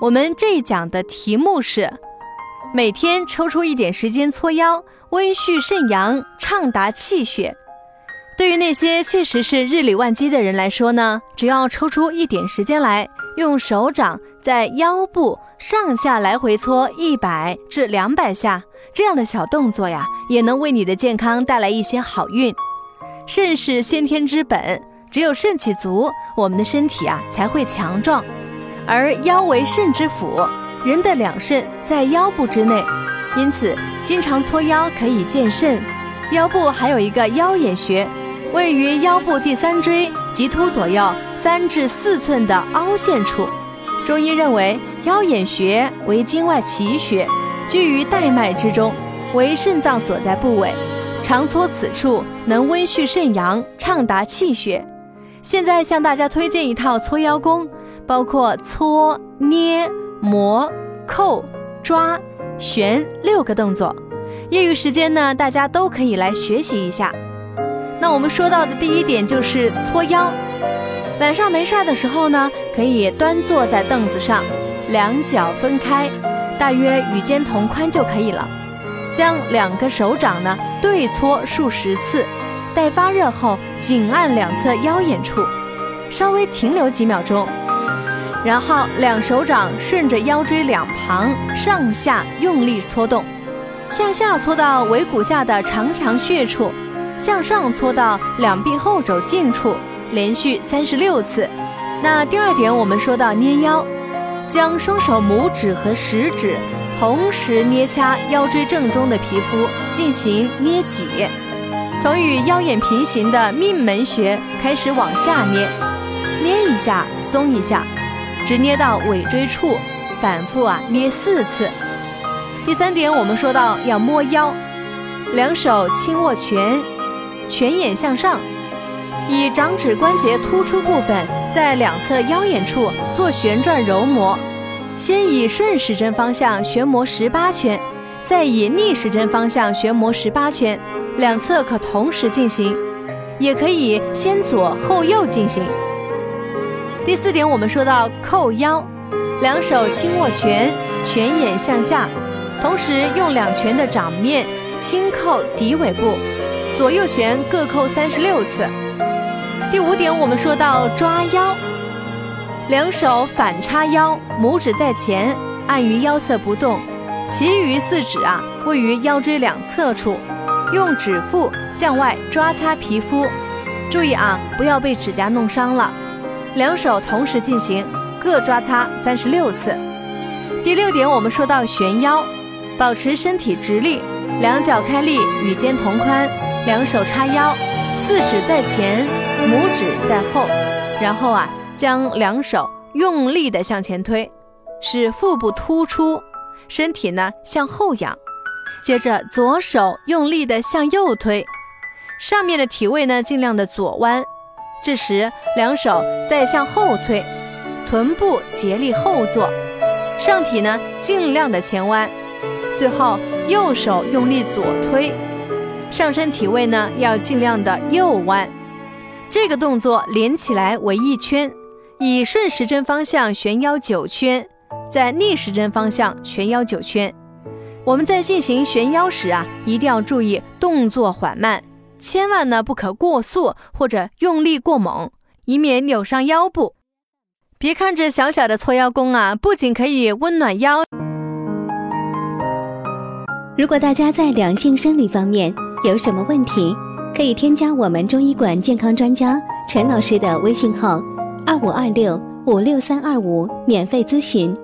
我们这一讲的题目是：每天抽出一点时间搓腰，温煦肾阳，畅达气血。对于那些确实是日理万机的人来说呢，只要抽出一点时间来，用手掌在腰部上下来回搓一百至两百下，这样的小动作呀，也能为你的健康带来一些好运。肾是先天之本，只有肾气足，我们的身体啊才会强壮。而腰为肾之府，人的两肾在腰部之内，因此经常搓腰可以健肾。腰部还有一个腰眼穴，位于腰部第三椎棘突左右三至四寸的凹陷处。中医认为腰眼穴为经外奇穴，居于带脉之中，为肾脏所在部位。常搓此处，能温煦肾阳，畅达气血。现在向大家推荐一套搓腰功。包括搓、捏、磨、扣、抓、旋六个动作，业余时间呢，大家都可以来学习一下。那我们说到的第一点就是搓腰。晚上没事儿的时候呢，可以端坐在凳子上，两脚分开，大约与肩同宽就可以了。将两个手掌呢对搓数十次，待发热后紧按两侧腰眼处，稍微停留几秒钟。然后两手掌顺着腰椎两旁上下用力搓动，向下搓到尾骨下的长强穴处，向上搓到两臂后肘近处，连续三十六次。那第二点，我们说到捏腰，将双手拇指和食指同时捏掐腰椎正中的皮肤进行捏挤，从与腰眼平行的命门穴开始往下捏，捏一下松一下。直捏到尾椎处，反复啊捏四次。第三点，我们说到要摸腰，两手轻握拳，拳眼向上，以掌指关节突出部分在两侧腰眼处做旋转揉摩。先以顺时针方向旋摩十八圈，再以逆时针方向旋摩十八圈，两侧可同时进行，也可以先左后右进行。第四点，我们说到扣腰，两手轻握拳，拳眼向下，同时用两拳的掌面轻扣骶尾部，左右拳各扣三十六次。第五点，我们说到抓腰，两手反叉腰，拇指在前，按于腰侧不动，其余四指啊位于腰椎两侧处，用指腹向外抓擦皮肤，注意啊，不要被指甲弄伤了。两手同时进行，各抓擦三十六次。第六点，我们说到旋腰，保持身体直立，两脚开立，与肩同宽，两手叉腰，四指在前，拇指在后，然后啊，将两手用力的向前推，使腹部突出，身体呢向后仰。接着左手用力的向右推，上面的体位呢尽量的左弯。这时，两手再向后推，臀部竭力后坐，上体呢尽量的前弯。最后，右手用力左推，上身体位呢要尽量的右弯。这个动作连起来为一圈，以顺时针方向旋腰九圈，在逆时针方向旋腰九圈。我们在进行旋腰时啊，一定要注意动作缓慢。千万呢不可过速或者用力过猛，以免扭伤腰部。别看这小小的搓腰功啊，不仅可以温暖腰。如果大家在两性生理方面有什么问题，可以添加我们中医馆健康专家陈老师的微信号：二五二六五六三二五，免费咨询。